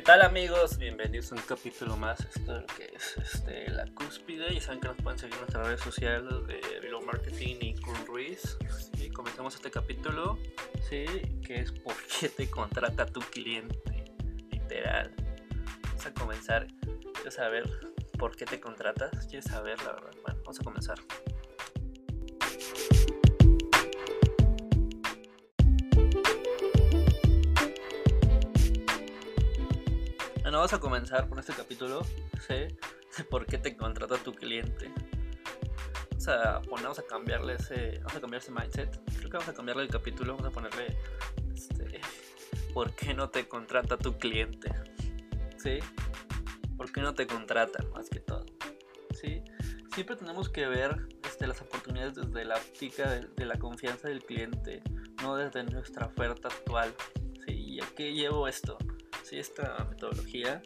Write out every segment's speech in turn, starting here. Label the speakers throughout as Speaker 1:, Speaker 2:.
Speaker 1: ¿Qué tal amigos? Bienvenidos a un capítulo más esto de lo que es este, la cúspide. Ya saben que nos pueden seguir en nuestras redes sociales de Below Marketing y Kun Ruiz. Y comenzamos este capítulo, ¿sí? que es ¿Por qué te contrata tu cliente? Literal. Vamos a comenzar. ¿Quieres saber por qué te contratas? ¿Quieres saber la verdad? Bueno, vamos a comenzar. Bueno, vamos a comenzar con este capítulo, ¿sí? ¿Por qué te contrata tu cliente? Vamos a, vamos a cambiarle ese, vamos a cambiar ese mindset. Creo que vamos a cambiarle el capítulo, vamos a ponerle, este, ¿por qué no te contrata tu cliente? ¿Sí? ¿Por qué no te contratan más que todo? ¿Sí? Siempre tenemos que ver este, las oportunidades desde la óptica de, de, la confianza del cliente, no desde nuestra oferta actual. ¿Sí? ¿Y a qué llevo esto? ¿Sí? esta metodología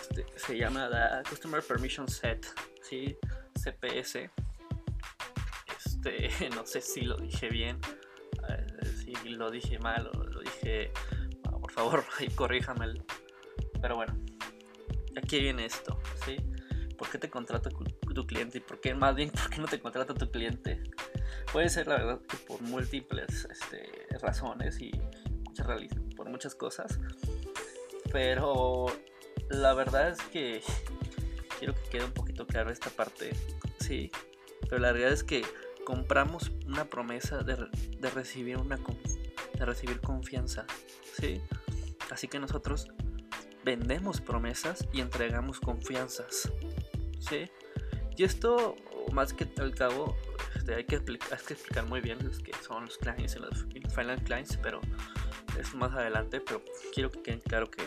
Speaker 1: este, se llama la Customer Permission Set, ¿sí? CPS. Este, no sé si lo dije bien, si lo dije mal o lo dije, oh, por favor, ahí corríjame. Pero bueno, aquí viene esto, ¿sí? ¿Por qué te contrata tu cliente? ¿Y por qué, más bien, por qué no te contrata tu cliente? Puede ser, la verdad, que por múltiples este, razones y muchas por muchas cosas. Pero la verdad es que quiero que quede un poquito claro esta parte. Sí, pero la realidad es que compramos una promesa de, de recibir una de recibir confianza. Sí, así que nosotros vendemos promesas y entregamos confianzas. Sí, y esto más que al cabo este, hay, que explicar, hay que explicar muy bien los que son los clients y los final clients, pero es más adelante, pero quiero que queden claro que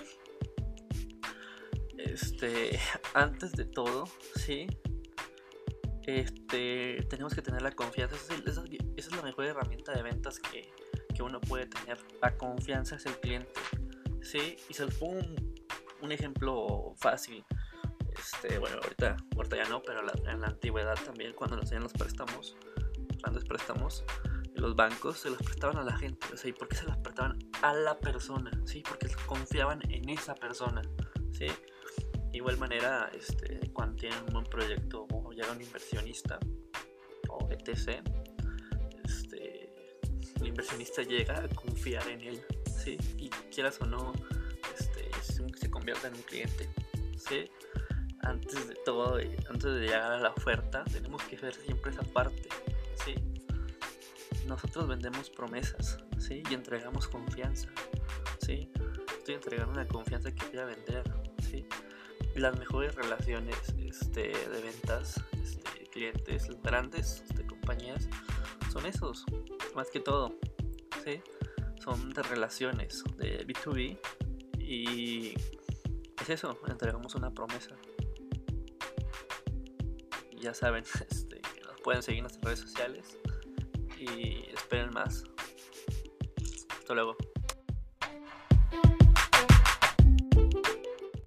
Speaker 1: este antes de todo, sí, este tenemos que tener la confianza. Esa es, la mejor herramienta de ventas que, que, uno puede tener. La confianza es el cliente, sí, y se pongo un, ejemplo fácil. Este, bueno, ahorita, ahorita ya no, pero en la antigüedad también, cuando nos hacían los préstamos, grandes préstamos, los bancos se los prestaban a la gente. O sea, ¿y por qué se los prestaban a la persona? ¿Sí? Porque confiaban en esa persona. ¿Sí? De igual manera, este, cuando tienen un buen proyecto o llega un inversionista o etc., este, el inversionista llega a confiar en él. ¿Sí? Y quieras o no, este, se convierte en un cliente. ¿Sí? Antes de todo, antes de llegar a la oferta, tenemos que ver siempre esa parte. ¿sí? Nosotros vendemos promesas, ¿sí? Y entregamos confianza, ¿sí? Estoy entregando una confianza que voy a vender, ¿sí? Las mejores relaciones este, de ventas, este, clientes grandes, de compañías, son esos, más que todo, ¿sí? Son de relaciones, de B2B y es eso, entregamos una promesa. Ya saben, este, que nos pueden seguir en nuestras redes sociales y esperen más. Hasta luego.